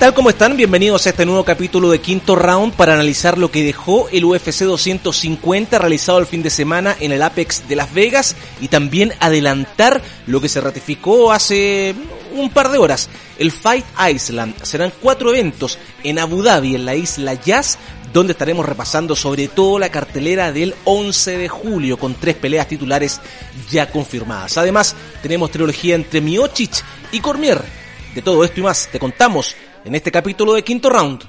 tal? ¿Cómo están? Bienvenidos a este nuevo capítulo de Quinto Round para analizar lo que dejó el UFC 250 realizado el fin de semana en el Apex de Las Vegas y también adelantar lo que se ratificó hace un par de horas. El Fight Island. Serán cuatro eventos en Abu Dhabi, en la isla Jazz, donde estaremos repasando sobre todo la cartelera del 11 de julio con tres peleas titulares ya confirmadas. Además, tenemos trilogía entre Miocic y Cormier. De todo esto y más te contamos en este capítulo de Quinto Round.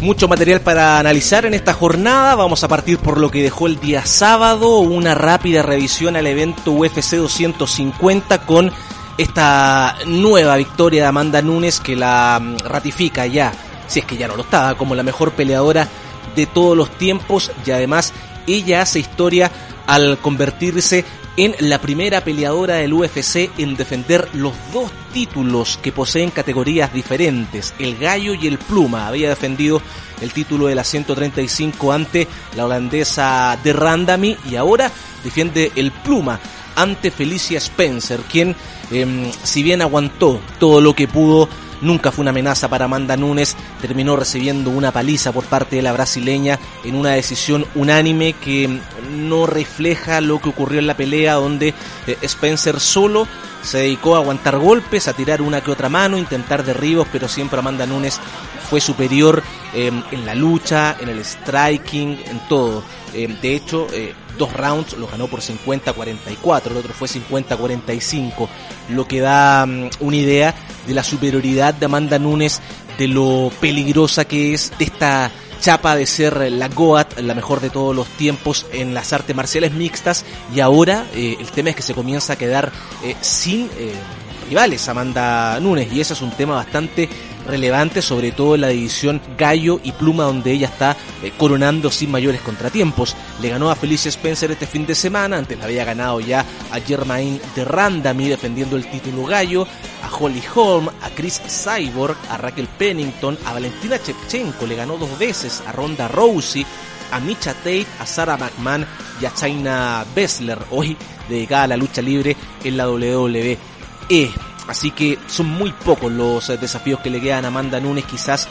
Mucho material para analizar en esta jornada. Vamos a partir por lo que dejó el día sábado, una rápida revisión al evento UFC 250 con esta nueva victoria de Amanda Nunes que la mm, ratifica ya, si es que ya no lo estaba, como la mejor peleadora de todos los tiempos y además ella hace historia al convertirse en la primera peleadora del UFC en defender los dos títulos que poseen categorías diferentes, el gallo y el pluma. Había defendido el título de la 135 ante la holandesa de Randami y ahora defiende el pluma ante Felicia Spencer, quien em, si bien aguantó todo lo que pudo nunca fue una amenaza para Amanda Nunes, terminó recibiendo una paliza por parte de la brasileña en una decisión unánime que no refleja lo que ocurrió en la pelea donde eh, Spencer solo se dedicó a aguantar golpes, a tirar una que otra mano, intentar derribos, pero siempre Amanda Nunes fue superior em, en la lucha, en el striking, en todo. Em, de hecho, eh, dos rounds los ganó por 50-44, el otro fue 50-45, lo que da mm, una idea de la superioridad de Amanda Nunes, de lo peligrosa que es de esta chapa de ser la Goat, la mejor de todos los tiempos en las artes marciales mixtas, y ahora eh, el tema es que se comienza a quedar eh, sin eh, rivales Amanda Nunes, y ese es un tema bastante relevante, sobre todo en la división Gallo y Pluma, donde ella está eh, coronando sin mayores contratiempos. Le ganó a Felicia Spencer este fin de semana, antes la había ganado ya a Germain de Randami defendiendo el título Gallo, a Holly Holm, a Chris Cyborg, a Raquel Pennington, a Valentina Chepchenko, le ganó dos veces a Ronda Rousey, a Micha Tate, a Sarah McMahon y a China Bessler, hoy dedicada a la lucha libre en la WWE. Así que son muy pocos los eh, desafíos que le quedan a Amanda Nunes, quizás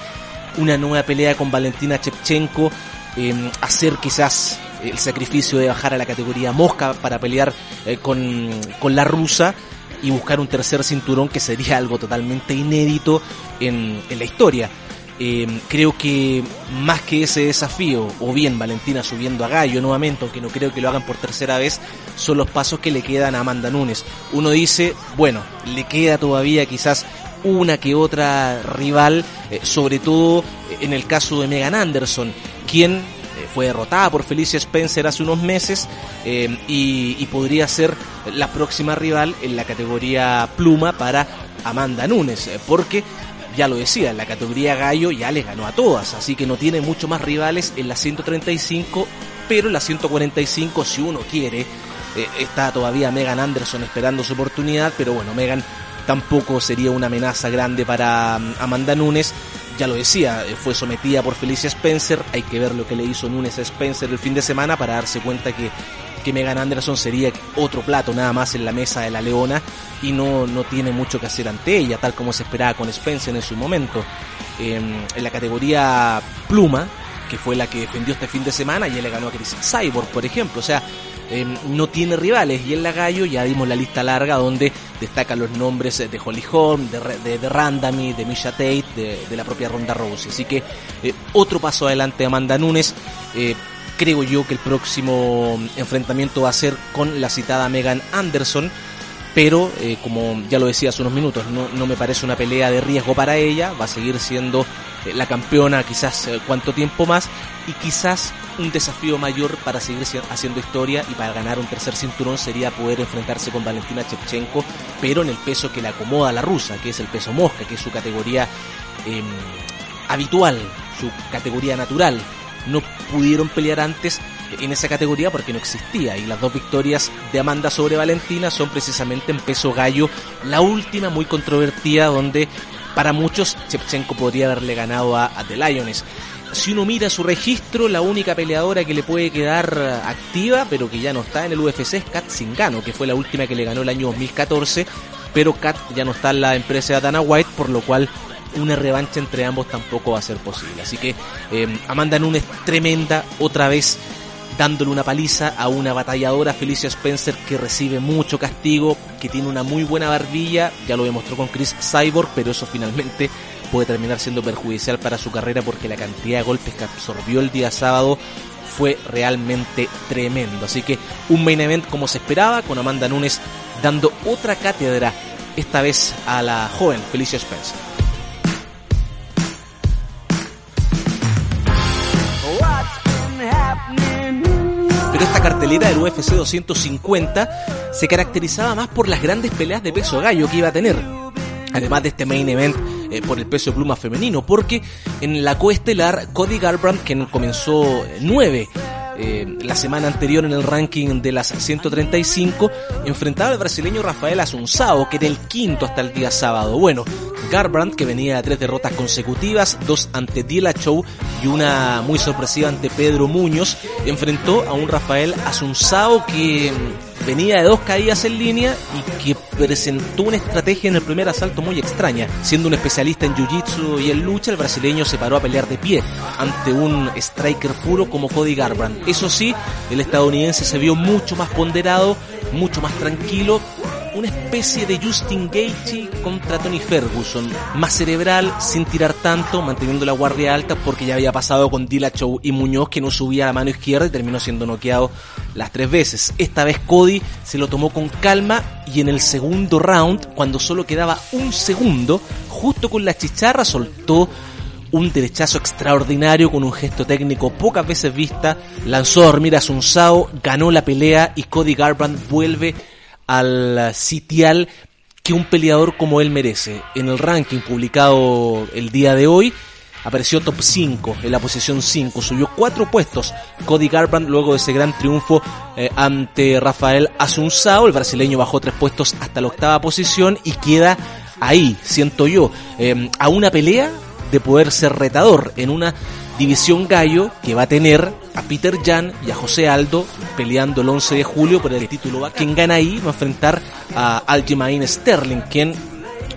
una nueva pelea con Valentina Chepchenko, em, hacer quizás el sacrificio de bajar a la categoría mosca para pelear eh, con, con, la rusa y buscar un tercer cinturón que sería algo totalmente inédito en, en la historia. Eh, creo que más que ese desafío, o bien Valentina subiendo a Gallo nuevamente, aunque no creo que lo hagan por tercera vez, son los pasos que le quedan a Amanda Nunes. Uno dice, bueno, le queda todavía quizás una que otra rival, eh, sobre todo en el caso de Megan Anderson, quien eh, fue derrotada por Felicia Spencer hace unos meses y, y, podría ser la próxima rival en la categoría pluma para Amanda Nunes, porque ya lo decía, en la categoría gallo ya les ganó a todas, así que no tiene mucho más rivales en la 135, pero en la 145 si uno quiere, eh, está todavía Megan Anderson esperando su oportunidad, pero bueno, Megan tampoco sería una amenaza grande para mm, Amanda Nunes. Ya lo decía, eh, fue sometida por Felicia Spencer. Hay que ver lo que le hizo Nunes a Spencer el fin de semana para darse cuenta que que Megan Anderson sería otro plato nada más en la mesa de la Leona y no, no tiene mucho que hacer ante ella, tal como se esperaba con Spencer en su momento. en la categoría Pluma, que fue la que defendió este fin de semana, y le ganó a Chris Cyborg, por ejemplo. O sea, em, no tiene rivales. Y en la Gallo ya dimos la lista larga donde destacan los nombres de Holly Holm, de, de, de Randami, de Misha Tate, de, la propia Ronda Rousey. Así que eh, otro paso adelante Amanda Nunes. Eh, creo yo que el próximo enfrentamiento va a ser con la citada Megan Anderson, pero eh, como ya lo decía hace unos minutos, no, me parece una pelea de riesgo para ella, va a seguir siendo eh, la campeona quizás eh, cuánto tiempo más y quizás un desafío mayor para seguir haciendo historia y para ganar un tercer cinturón sería poder enfrentarse con Valentina Chepchenko, pero en el peso que le acomoda a la rusa, que es el peso mosca, que es su categoría em, habitual, su categoría natural no pudieron pelear antes en esa categoría porque no existía y las dos victorias de Amanda sobre Valentina son precisamente en peso gallo, la última muy controvertida donde para muchos Chepchenko podría haberle ganado a, The Lions. si uno mira su registro, la única peleadora que le puede quedar activa, pero que ya no está en el UFC, es Kat Zingano, que fue la última que le ganó el año 2014, pero Kat ya no está en la empresa de Dana White, por lo cual una revancha entre ambos tampoco va a ser posible. Así que eh, Amanda Nunes tremenda otra vez dándole una paliza a una batalladora Felicia Spencer que recibe mucho castigo, que tiene una muy buena barbilla, ya lo demostró con Chris Cyborg, pero eso finalmente puede terminar siendo perjudicial para su carrera porque la cantidad de golpes que absorbió el día sábado fue realmente tremendo. Así que un main event como se esperaba, con Amanda Nunes dando otra cátedra, esta vez a la joven Felicia Spencer. Esta cartelera del UFC 250 se caracterizaba más por las grandes peleas de peso gallo que iba a tener. Además de este main event eh, por el peso pluma femenino, porque en la coestelar Cody Garbrandt, quien comenzó 9 eh, la semana anterior en el ranking de las 135, enfrentaba al brasileño Rafael Asunzao, que era el quinto hasta el día sábado. Bueno, Garbrandt, que venía de tres derrotas consecutivas, dos ante Dila Show y una muy sorpresiva ante Pedro Muñoz, enfrentó a un Rafael Asunzao que venía de dos caídas en línea y que presentó una estrategia en el primer asalto muy extraña. Siendo un especialista en jiu-jitsu y en lucha, el brasileño se paró a pelear de pie ante un striker puro como Cody Garbrandt. Eso sí, el estadounidense se vio mucho más ponderado, mucho más tranquilo una especie de Justin Gaethje contra Tony Ferguson, más cerebral, sin tirar tanto, manteniendo la guardia alta porque ya había pasado con Dillashaw y Muñoz que no subía la mano izquierda y terminó siendo noqueado las tres veces. Esta vez Cody se lo tomó con calma y en el segundo round, cuando solo quedaba un segundo, justo con la chicharra soltó un derechazo extraordinario con un gesto técnico pocas veces vista, lanzó a dormir a Sunsao, ganó la pelea y Cody Garbrandt vuelve al sitial que un peleador como él merece. En el ranking publicado el día de hoy, apareció top 5, en la posición 5, subió 4 puestos Cody Garbrandt luego de ese gran triunfo eh, ante Rafael Asunzao, el brasileño bajó 3 puestos hasta la octava posición y queda ahí, siento yo, eh, a una pelea de poder ser retador en una División Gallo que va a tener a Peter Jan y a José Aldo peleando el 11 de julio por el título. Quien gana ahí va a enfrentar a Aljamain Sterling, quien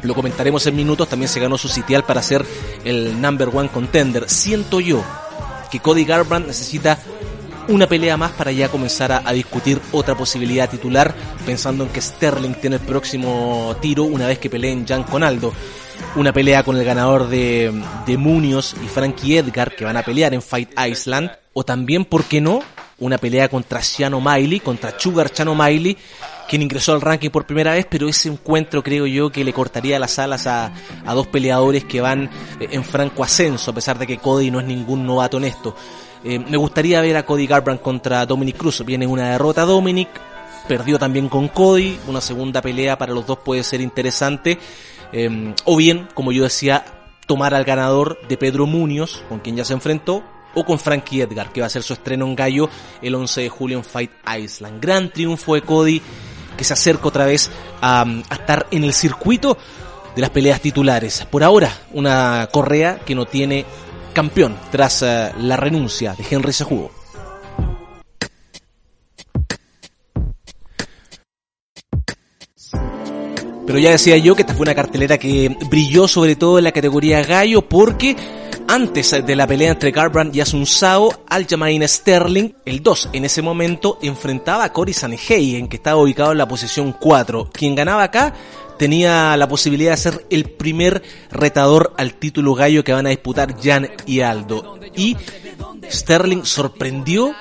lo comentaremos en minutos, también se ganó su sitial para ser el number one contender. Siento yo que Cody Garbrandt necesita una pelea más para ya comenzar a, discutir otra posibilidad titular, pensando en que Sterling tiene el próximo tiro una vez que peleen Jan con Aldo una pelea con el ganador de, de y Frankie Edgar que van a pelear en Fight Island o también, ¿por qué no? Una pelea contra Chano Miley, contra Sugar Chano Miley, quien ingresó al ranking por primera vez, pero ese encuentro creo yo que le cortaría las alas a, a dos peleadores que van eh, en franco ascenso, a pesar de que Cody no es ningún novato en esto. Eh, me gustaría ver a Cody Garbrandt contra Dominic Cruz. Viene una derrota Dominic, perdió también con Cody, una segunda pelea para los dos puede ser interesante. Em, o bien, como yo decía, tomar al ganador de Pedro Muñoz, con quien ya se enfrentó, o con Frankie Edgar, que va a ser su estreno en Gallo el 11 de julio en Fight Island. Gran triunfo de Cody, que se acerca otra vez a, estar en el circuito de las peleas titulares. Por ahora, una correa que no tiene campeón tras eh, la renuncia de Henry Sejudo. Pero ya decía yo que esta fue una cartelera que brilló sobre todo en la categoría gallo porque antes de la pelea entre Garbrandt y Asunsao, Aljamain Sterling, el 2 en ese momento, enfrentaba a Cory Sanhagen, que estaba ubicado en la posición 4. Quien ganaba acá tenía la posibilidad de ser el primer retador al título gallo que van a disputar Jan y Aldo. Y Sterling sorprendió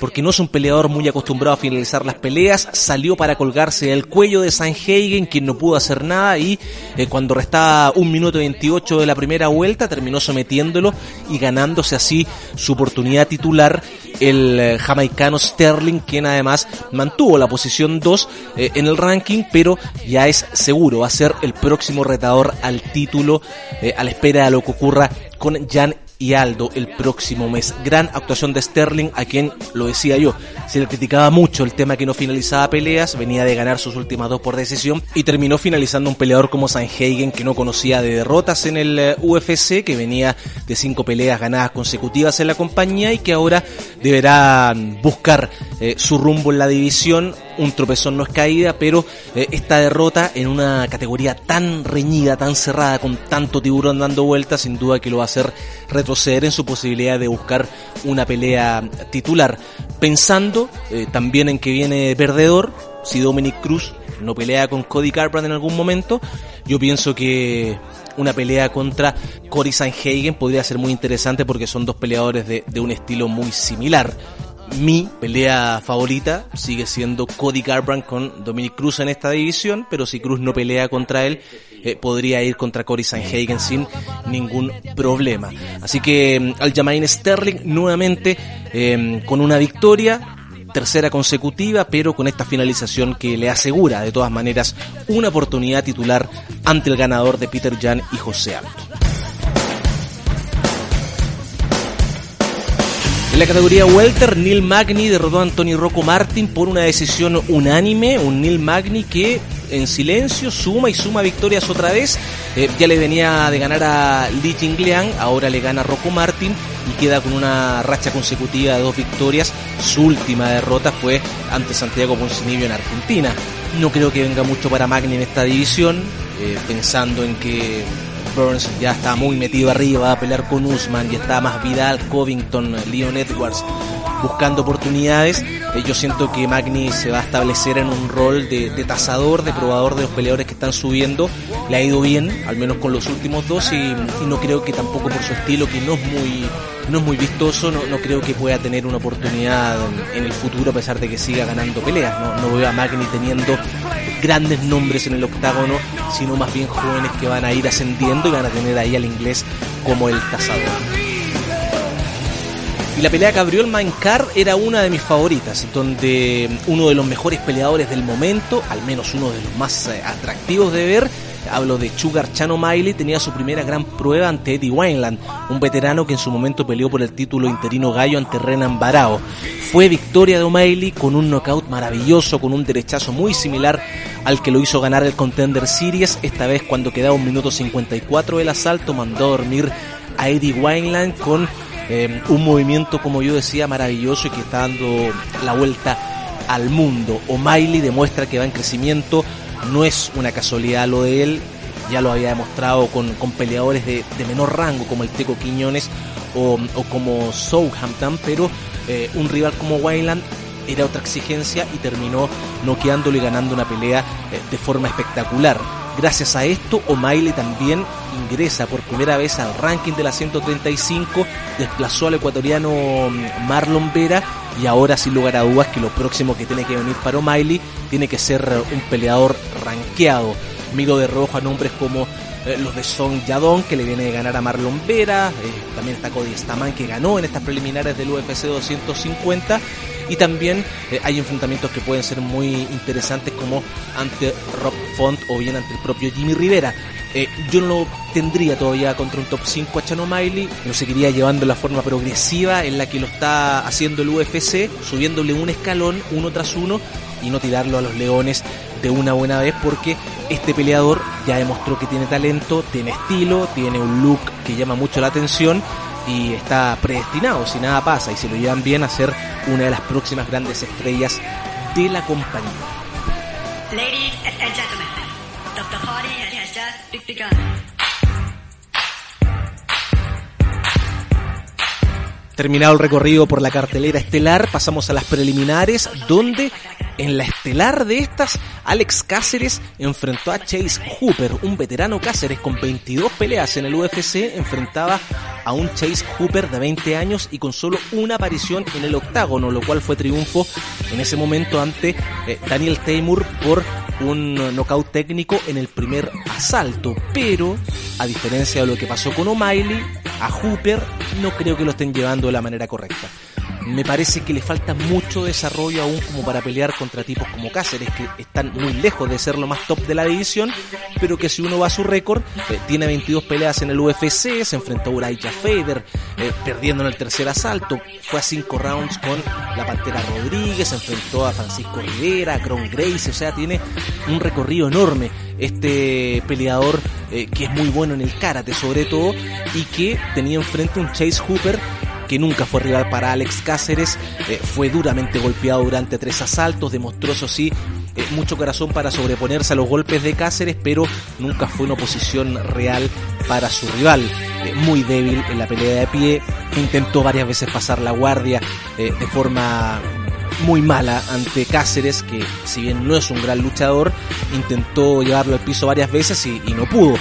porque no es un peleador muy acostumbrado a finalizar las peleas, salió para colgarse el cuello de Sanhagen, quien no pudo hacer nada y eh, cuando restaba un minuto 28 de la primera vuelta terminó sometiéndolo y ganándose así su oportunidad titular el eh, jamaicano Sterling, quien además mantuvo la posición 2 eh, en el ranking, pero ya es seguro, va a ser el próximo retador al título a la espera de lo que ocurra con Jan y Aldo el próximo mes. Gran actuación de Sterling, a quien, lo decía yo, se le criticaba mucho el tema que no finalizaba peleas, venía de ganar sus últimas dos por decisión y terminó finalizando un peleador como Sanhagen que no conocía de derrotas en el eh, UFC, que venía de cinco peleas ganadas consecutivas en la compañía y que ahora deberá buscar eh, su rumbo en la división un tropezón no es caída, pero eh, esta derrota en una categoría tan reñida, tan cerrada, con tanto tiburón dando vueltas, sin duda que lo va a hacer retroceder en su posibilidad de buscar una pelea titular. Pensando eh, también en que viene perdedor, si Dominic Cruz no pelea con Cody Garbrandt en algún momento, yo pienso que una pelea contra Cory Sanhagen podría ser muy interesante porque son dos peleadores de, de un estilo muy similar mi pelea favorita sigue siendo Cody Garbrandt con Dominic Cruz en esta división, pero si Cruz no pelea contra él, eh, podría ir contra Cory Sanhagen sin ningún problema. Así que mm, Aljamain Sterling nuevamente em, con una victoria, tercera consecutiva, pero con esta finalización que le asegura de todas maneras una oportunidad titular ante el ganador de Peter Jan y José Alto. En la categoría Welter, Neil Magny derrotó a Anthony Rocco Martin por una decisión unánime. Un Neil Magny que en silencio suma y suma victorias otra vez. Eh, ya le venía de ganar a Li Jingliang, ahora le gana a Rocco Martin y queda con una racha consecutiva de dos victorias. Su última derrota fue ante Santiago Poncinibio en Argentina. No creo que venga mucho para Magny en esta división, eh, pensando en que Burns ya está muy metido arriba, a pelear con Usman, y está más Vidal, Covington, Leon Edwards buscando oportunidades. Eh, yo siento que Magni se va a establecer en un rol de, de, tasador, de probador de los peleadores que están subiendo. Le ha ido bien, al menos con los últimos dos, y, no creo que tampoco por su estilo, que no es muy, no es muy vistoso, no, no creo que pueda tener una oportunidad en, el futuro a pesar de que siga ganando peleas. No, no veo a Magni teniendo grandes nombres en el octágono, sino más bien jóvenes que van a ir ascendiendo y van a tener ahí al inglés como el tasador. Y la pelea que abrió el Mancar era una de mis favoritas, donde uno de los mejores peleadores del momento, al menos uno de los más eh, atractivos de ver, hablo de Sugar Chano Miley, tenía su primera gran prueba ante Eddie Wineland, un veterano que en su momento peleó por el título interino gallo ante Renan Barao. Fue victoria de O'Malley con un knockout maravilloso, con un derechazo muy similar al que lo hizo ganar el Contender Series, esta vez cuando quedaba un minuto 54 del asalto, mandó a dormir a Eddie Wineland con eh, un movimiento, como yo decía, maravilloso y que está dando la vuelta al mundo. O'Malley demuestra que va en crecimiento, no es una casualidad lo de él, ya lo había demostrado con, con peleadores de, de, menor rango como el Teco Quiñones o, o como Southampton, pero eh, un rival como Wayland era otra exigencia y terminó noqueándolo y ganando una pelea eh, de forma espectacular. Gracias a esto, O'Malley también ingresa por primera vez al ranking de la 135, desplazó al ecuatoriano mm, Marlon Vera y ahora sin lugar a dudas que lo próximo que tiene que venir para O'Malley tiene que ser un peleador rankeado. Miro de rojo a nombres como eh, los de Song Yadong, que le viene de ganar a Marlon Vera, eh, también está Cody Staman, que ganó en estas preliminares del UFC 250, y también eh, hay enfrentamientos que pueden ser muy interesantes como ante Rob Font o bien ante el propio Jimmy Rivera. yo no lo tendría todavía contra un top 5 a Chano Miley, lo seguiría llevando la forma progresiva en la que lo está haciendo el UFC, subiéndole un escalón uno tras uno y no tirarlo a los leones de una buena vez porque este peleador ya demostró que tiene talento, tiene estilo, tiene un look que llama mucho la atención y está predestinado, si nada pasa y se lo llevan bien a ser una de las próximas grandes estrellas de la compañía. Ladies and gentlemen, the party has just begun. Terminado el recorrido por la cartelera estelar, pasamos a las preliminares, donde en la estelar de estas, Alex Cáceres enfrentó a Chase Hooper, un veterano Cáceres con 22 peleas en el UFC, enfrentaba a un Chase Hooper de 20 años y con solo una aparición en el octágono, lo cual fue triunfo en ese momento ante eh, Daniel Taymor por un knockout técnico en el primer asalto, pero a diferencia de lo que pasó con O'Malley, a Hooper no creo que lo estén llevando de la manera correcta. Me parece que le falta mucho desarrollo aún como para pelear contra tipos como Cáceres, que están muy lejos de ser lo más top de la división, pero que si uno va a su récord, eh, tiene 22 peleas en el UFC, se enfrentó a Uriah Fader, eh, perdiendo en el tercer asalto, fue a 5 rounds con la Pantera Rodríguez, se enfrentó a Francisco Rivera, a Cron Grace, o sea, tiene un recorrido enorme este peleador eh, que es muy bueno en el karate sobre todo y que tenía enfrente un Chase Hooper que nunca fue rival para Alex Cáceres, eh, fue duramente golpeado durante tres asaltos, demostró eso sí eh, mucho corazón para sobreponerse a los golpes de Cáceres, pero nunca fue una oposición real para su rival. Eh, muy débil en la pelea de pie, intentó varias veces pasar la guardia de forma muy mala ante Cáceres, que si bien no es un gran luchador, intentó llevarlo al piso varias veces y, no pudo.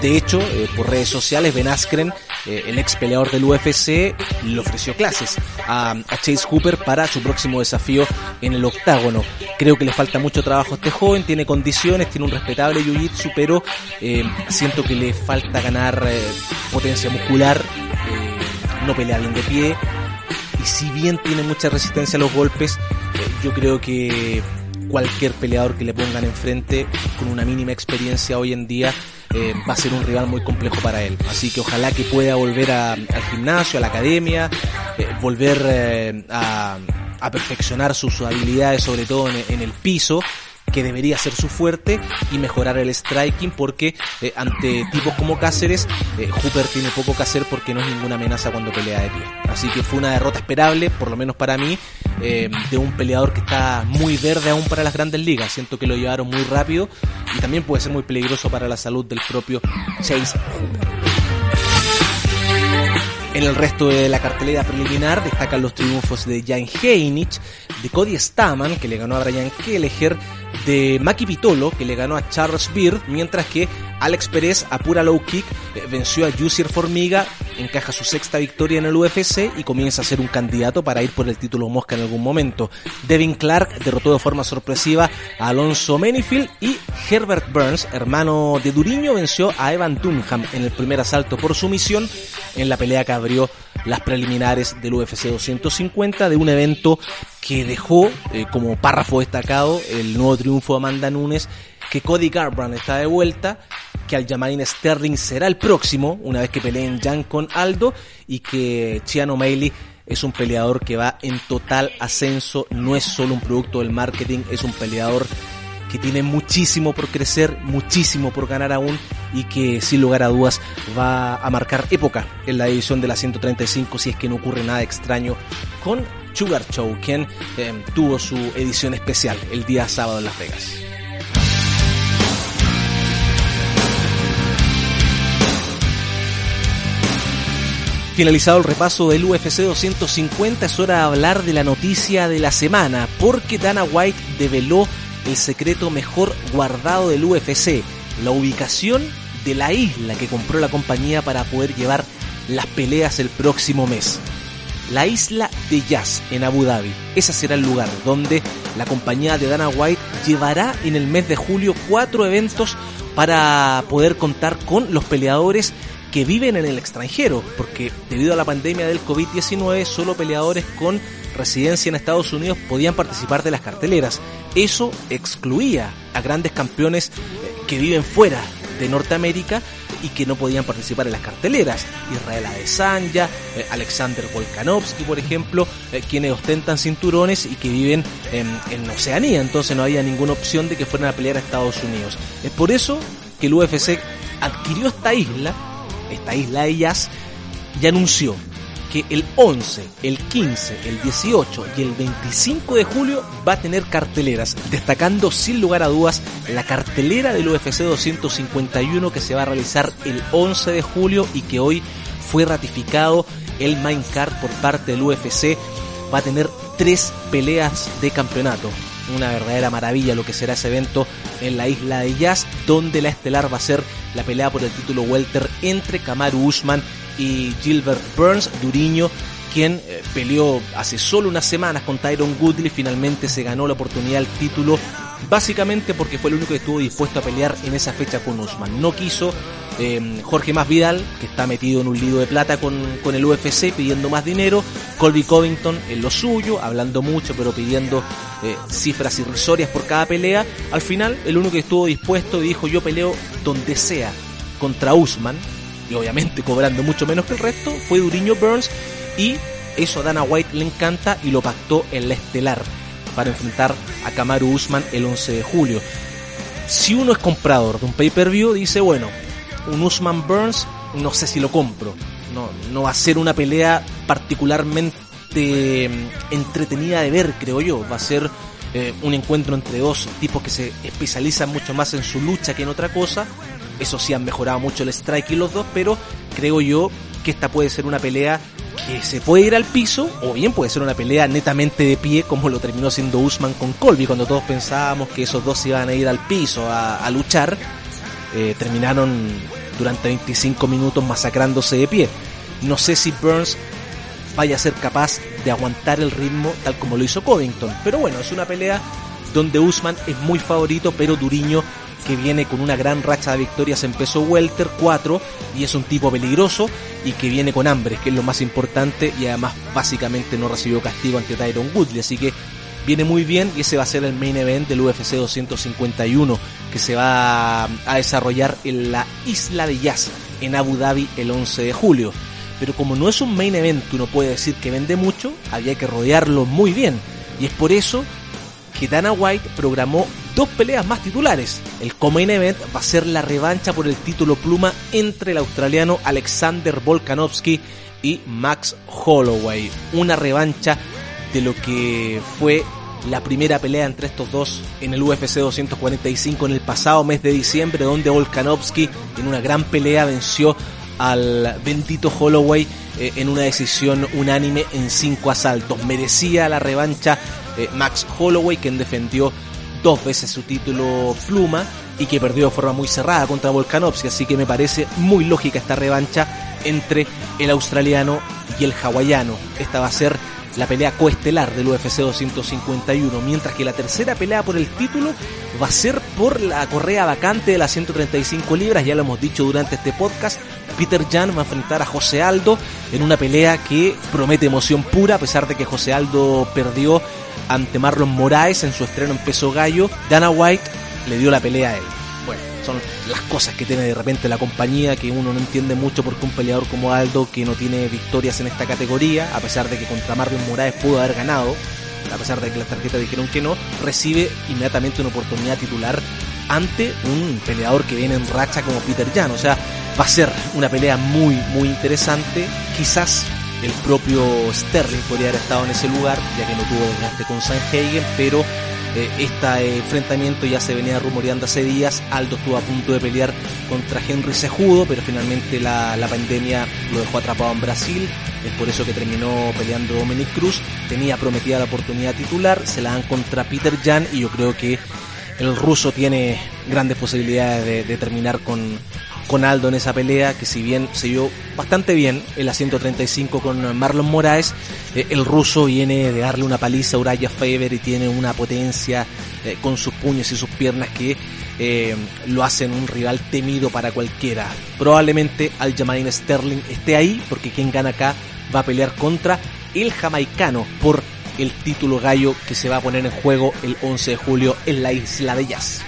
De hecho, por redes sociales, Ben Askren eh, el ex peleador del UFC, le ofreció clases a, Chase Hooper para su próximo desafío en el octágono. Creo que le falta mucho trabajo a este joven, tiene condiciones, tiene un respetable jiu-jitsu, pero eh, siento que le falta ganar eh, potencia muscular, no pelea bien de pie. Y si bien tiene mucha resistencia a los golpes, yo creo que cualquier peleador que le pongan enfrente con una mínima experiencia hoy en día eh, va a ser un rival muy complejo para él. Así que ojalá que pueda volver al gimnasio, a la academia, eh, volver eh, a, perfeccionar sus, habilidades, sobre todo en el piso, que debería ser su fuerte y mejorar el striking porque eh, ante tipos como Cáceres, eh, Hooper tiene poco que hacer porque no es ninguna amenaza cuando pelea de pie. Así que fue una derrota esperable, por lo menos para mí, eh, de un peleador que está muy verde aún para las grandes ligas. Siento que lo llevaron muy rápido y también puede ser muy peligroso para la salud del propio Chase Hooper. En el resto de la cartelera preliminar destacan los triunfos de Jan Heinich, de Cody Staman, que le ganó a Brian Kelleher, de Maki Pitolo, que le ganó a Charles Beard, mientras que Alex Pérez a pura low kick eh, venció a Jussier Formiga, encaja su sexta victoria en el UFC y comienza a ser un candidato para ir por el título Mosca en algún momento. Devin Clark derrotó de forma sorpresiva a Alonso Menifield y Herbert Burns, hermano de Duriño, venció a Evan Dunham en el primer asalto por sumisión en la pelea que abrió las preliminares del UFC 250 de un evento que dejó eh, como párrafo destacado el nuevo triunfo de Amanda Nunes, que Cody Garbrandt está de vuelta, que Aljamain Sterling será el próximo, una vez que peleen Jan con Aldo, y que Chiano O'Malley es un peleador que va en total ascenso, no es solo un producto del marketing, es un peleador que tiene muchísimo por crecer, muchísimo por ganar aún y que sin lugar a dudas va a marcar época en la división de la 135 si es que no ocurre nada extraño con Sugar Show, quien eh, tuvo su edición especial el día sábado en Las Vegas. Finalizado el repaso del UFC 250, es hora de hablar de la noticia de la semana, porque Dana White develó el secreto mejor guardado del UFC, la ubicación de la isla que compró la compañía para poder llevar las peleas el próximo mes. La isla de Jazz en Abu Dhabi. Ese será el lugar donde la compañía de Dana White llevará en el mes de julio cuatro eventos para poder contar con los peleadores que viven en el extranjero, porque debido a la pandemia del COVID-19 solo peleadores con residencia en Estados Unidos podían participar de las carteleras. Eso excluía a grandes campeones eh, que viven fuera de Norteamérica y que no podían participar en las carteleras. Israel Adesanya, eh, Alexander Volkanovski, por ejemplo, eh, quienes ostentan cinturones y que viven en, en, Oceanía, entonces no había ninguna opción de que fueran a pelear a Estados Unidos. Es por eso que el UFC adquirió esta isla, esta isla de Jazz, y anunció que el 11, el 15, el 18 y el 25 de julio va a tener carteleras, destacando sin lugar a dudas la cartelera del UFC 251 que se va a realizar el 11 de julio y que hoy fue ratificado el main card por parte del UFC. Va a tener tres peleas de campeonato. Una verdadera maravilla lo que será ese evento en la isla de Jazz, donde la estelar va a ser la pelea por el título welter entre Kamaru Usman y Gilbert Burns, Duriño, quien eh, peleó hace solo unas semanas con Tyron Goodley, finalmente se ganó la oportunidad al título básicamente porque fue el único que estuvo dispuesto a pelear en esa fecha con Usman. No quiso eh, Jorge Más Vidal, que está metido en un lío de plata con, con, el UFC pidiendo más dinero, Colby Covington en lo suyo, hablando mucho pero pidiendo eh, cifras irrisorias por cada pelea. Al final, el único que estuvo dispuesto y dijo yo peleo donde sea contra Usman, y obviamente cobrando mucho menos que el resto, fue Duriño Burns y eso a Dana White le encanta y lo pactó en la estelar para enfrentar a Kamaru Usman el 11 de julio. Si uno es comprador de un pay-per-view, dice, bueno, un Usman Burns, no sé si lo compro. No, no va a ser una pelea particularmente mm, entretenida de ver, creo yo. Va a ser eh, un encuentro entre dos tipos que se especializan mucho más en su lucha que en otra cosa. Eso sí han mejorado mucho el strike y los dos, pero creo yo que esta puede ser una pelea que se puede ir al piso o bien puede ser una pelea netamente de pie como lo terminó siendo Usman con Colby cuando todos pensábamos que esos dos iban a ir al piso a, luchar eh, terminaron durante 25 minutos masacrándose de pie. No sé si Burns vaya a ser capaz de aguantar el ritmo tal como lo hizo Covington pero bueno es una pelea donde Usman es muy favorito pero Duriño que viene con una gran racha de victorias en peso welter 4 y es un tipo peligroso y que viene con hambre, que es lo más importante y además básicamente no recibió castigo ante Tyron Woodley, así que viene muy bien y ese va a ser el main event del UFC 251 que se va a desarrollar en la isla de Yas en Abu Dhabi el 11 de julio. Pero como no es un main event uno puede decir que vende mucho, había que rodearlo muy bien y es por eso que Dana White programó dos peleas más titulares. El Comain Event va a ser la revancha por el título pluma entre el australiano Alexander Volkanovski y Max Holloway. Una revancha de lo que fue la primera pelea entre estos dos en el UFC 245 en el pasado mes de diciembre, donde Volkanovski en una gran pelea venció al bendito Holloway eh, en una decisión unánime en cinco asaltos. Merecía la revancha eh, Max Holloway, quien defendió dos veces su título pluma y que perdió de forma muy cerrada contra Volkanovski, así que me parece muy lógica esta revancha entre el australiano y el hawaiano. Esta va a ser la pelea coestelar del UFC 251, mientras que la tercera pelea por el título va a ser por la correa vacante de las 135 libras, ya lo hemos dicho durante este podcast. Peter Jan va a enfrentar a José Aldo en una pelea que promete emoción pura, a pesar de que José Aldo perdió ante Marlon Moraes en su estreno en peso gallo. Dana White le dio la pelea a él. Bueno, son las cosas que tiene de repente la compañía que uno no entiende mucho porque un peleador como Aldo que no tiene victorias en esta categoría, a pesar de que contra Marlon Moraes pudo haber ganado, a pesar de que las tarjetas dijeron que no, recibe inmediatamente una oportunidad titular ante un peleador que viene en racha como Peter Jan. O sea, va a ser una pelea muy, muy interesante. Quizás el propio Sterling podría haber estado en ese lugar, ya que no tuvo desgaste con Sanhagen, pero este enfrentamiento ya se venía rumoreando hace días. Aldo estuvo a punto de pelear contra Henry Sejudo, pero finalmente la, la pandemia lo dejó atrapado en Brasil. Es por eso que terminó peleando Dominic Cruz. Tenía prometida la oportunidad titular, se la dan contra Peter Jan y yo creo que el ruso tiene grandes posibilidades de terminar con, con Aldo en esa pelea, que si bien se vio bastante bien en la 135 con Marlon Moraes, eh, el ruso viene de darle una paliza a Uraya Faber y tiene una potencia eh, con sus puños y sus piernas que eh, lo hacen un rival temido para cualquiera. Probablemente Aljamain Sterling esté ahí, porque quien gana acá va a pelear contra el jamaicano por el título gallo que se va a poner en juego el 11 de julio en la isla de Jazz.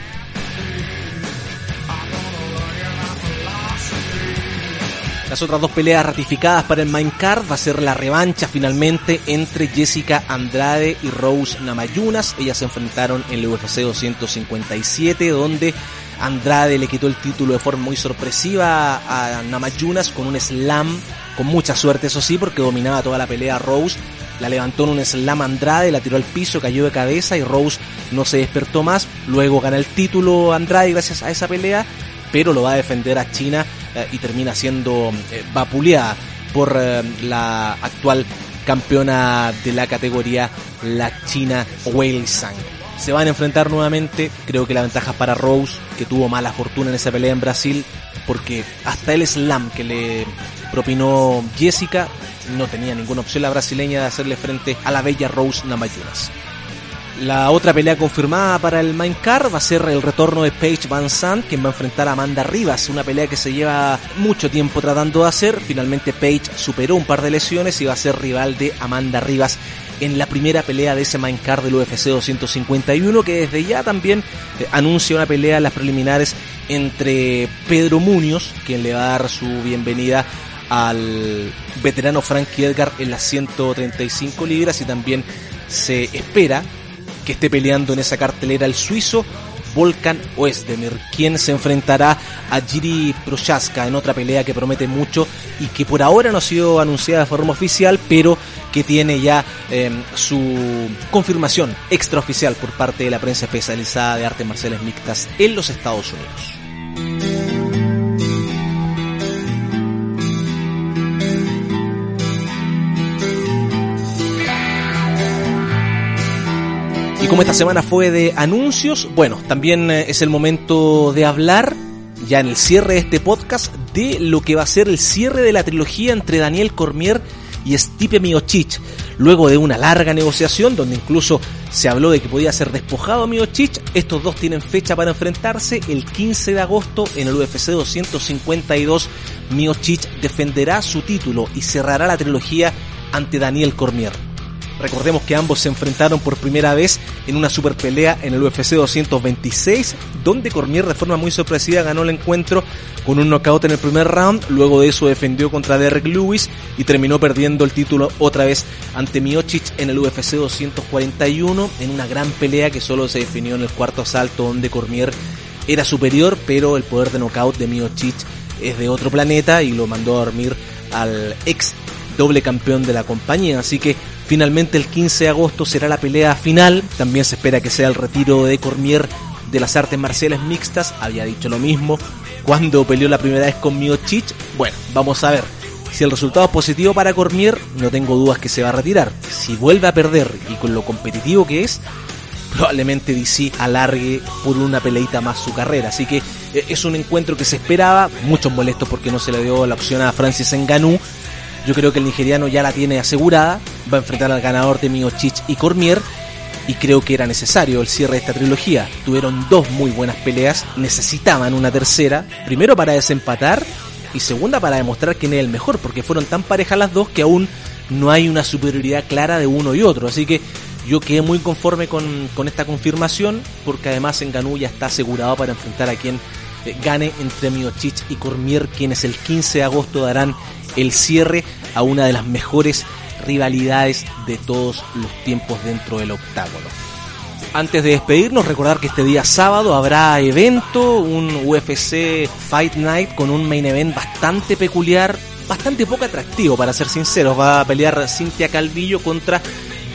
Las otras dos peleas ratificadas para el main card va a ser la revancha finalmente entre Jessica Andrade y Rose Namayunas. Ellas se enfrentaron en el UFC 257 donde Andrade le quitó el título de forma muy sorpresiva a Namayunas con un slam, con mucha suerte eso sí, porque dominaba toda la pelea Rose. La levantó en un slam Andrade, la tiró al piso, cayó de cabeza y Rose no se despertó más. Luego gana el título Andrade gracias a esa pelea pero lo va a defender a China eh, y termina siendo eh, vapuleada por eh, la actual campeona de la categoría, la China Wei. Se van a enfrentar nuevamente, creo que la ventaja para Rose, que tuvo mala fortuna en esa pelea en Brasil, porque hasta el slam que le propinó Jessica no tenía ninguna opción la brasileña de hacerle frente a la bella Rose Namajunas. La otra pelea confirmada para el main va a ser el retorno de Paige Van Sant, quien va a enfrentar a Amanda Rivas, una pelea que se lleva mucho tiempo tratando de hacer. Finalmente Paige superó un par de lesiones y va a ser rival de Amanda Rivas en la primera pelea de ese main card del UFC 251, que desde ya también eh, anuncia una pelea en las preliminares entre Pedro Muñoz, quien le va a dar su bienvenida al veterano Frankie Edgar en las 135 libras y también se espera que esté peleando en esa cartelera el suizo Volkan Oezdemir, quien se enfrentará a Jiri Prochaska en otra pelea que promete mucho y que por ahora no ha sido anunciada de forma oficial, pero que tiene ya em, su confirmación extraoficial por parte de la prensa especializada de artes marciales mixtas en los Estados Unidos. Como esta semana fue de anuncios, bueno, también eh, es el momento de hablar, ya en el cierre de este podcast, de lo que va a ser el cierre de la trilogía entre Daniel Cormier y Stipe Miocic. Luego de una larga negociación, donde incluso se habló de que podía ser despojado Miocic, estos dos tienen fecha para enfrentarse el 15 de agosto en el UFC 252. Miocic defenderá su título y cerrará la trilogía ante Daniel Cormier. Recordemos que ambos se enfrentaron por primera vez en una super pelea en el UFC 226, donde Cormier de forma muy sorpresiva ganó el encuentro con un knockout en el primer round, luego de eso defendió contra Derek Lewis y terminó perdiendo el título otra vez ante Miocic en el UFC 241 en una gran pelea que solo se definió en el cuarto asalto donde Cormier era superior, pero el poder de knockout de Miocic es de otro planeta y lo mandó a dormir al ex doble campeón de la compañía, así que Finalmente el 15 de agosto será la pelea final, también se espera que sea el retiro de Cormier de las artes marciales mixtas, había dicho lo mismo cuando peleó la primera vez con Miocic. Bueno, vamos a ver. Si el resultado es positivo para Cormier, no tengo dudas que se va a retirar. Si vuelve a perder y con lo competitivo que es, probablemente DC alargue por una peleita más su carrera. Así que eh, es un encuentro que se esperaba, muchos molestos porque no se le dio la opción a Francis Ngannou, yo creo que el nigeriano ya la tiene asegurada, va a enfrentar al ganador de Miocic y Cormier y creo que era necesario el cierre de esta trilogía. Tuvieron dos muy buenas peleas, necesitaban una tercera, primero para desempatar y segunda para demostrar quién es el mejor, porque fueron tan parejas las dos que aún no hay una superioridad clara de uno y otro. Así que yo quedé muy conforme con, con esta confirmación, porque además en Ganú ya está asegurado para enfrentar a quien eh, gane entre Miocic y Cormier, quienes el 15 de agosto darán el cierre a una de las mejores rivalidades de todos los tiempos dentro del octágono. Antes de despedirnos, recordar que este día sábado habrá evento, un UFC Fight Night con un main event bastante peculiar, bastante poco atractivo para ser sinceros. Va a pelear Cynthia Calvillo contra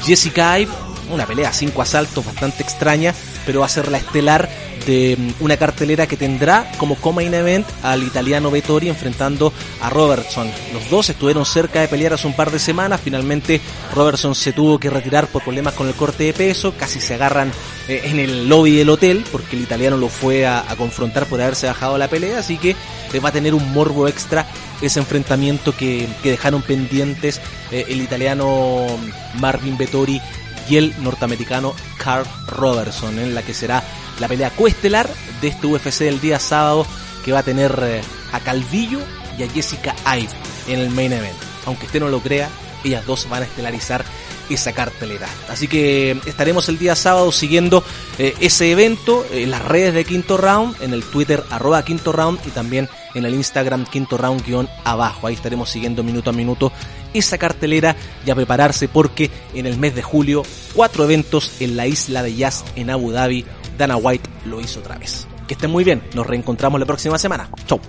Jessica Ive, una pelea cinco asaltos bastante extraña, pero va a ser la estelar mm, una cartelera que tendrá como co-main event al italiano Vettori enfrentando a Robertson. Los dos estuvieron cerca de pelear hace un par de semanas, finalmente Robertson se tuvo que retirar por problemas con el corte de peso, casi se agarran eh, en el lobby del hotel porque el italiano lo fue a, confrontar por haberse bajado la pelea, así que eh, va a tener un morbo extra ese enfrentamiento que, dejaron pendientes eh, el italiano Marvin Vettori y el norteamericano Carl Robertson, en la que será la pelea coestelar de este UFC del día sábado que va a tener eh, a Calvillo y a Jessica Ive en el main event. Aunque usted no lo crea, ellas dos van a estelarizar esa cartelera. Así que estaremos el día sábado siguiendo eh, ese evento en las redes de Quinto Round, en el Twitter arroba Quinto Round y también en el Instagram Quinto Round abajo. Ahí estaremos siguiendo minuto a minuto esa cartelera y a prepararse porque en el mes de julio cuatro eventos en la isla de Jazz en Abu Dhabi Dana White lo hizo otra vez. Que estén muy bien, nos reencontramos la próxima semana. Chau.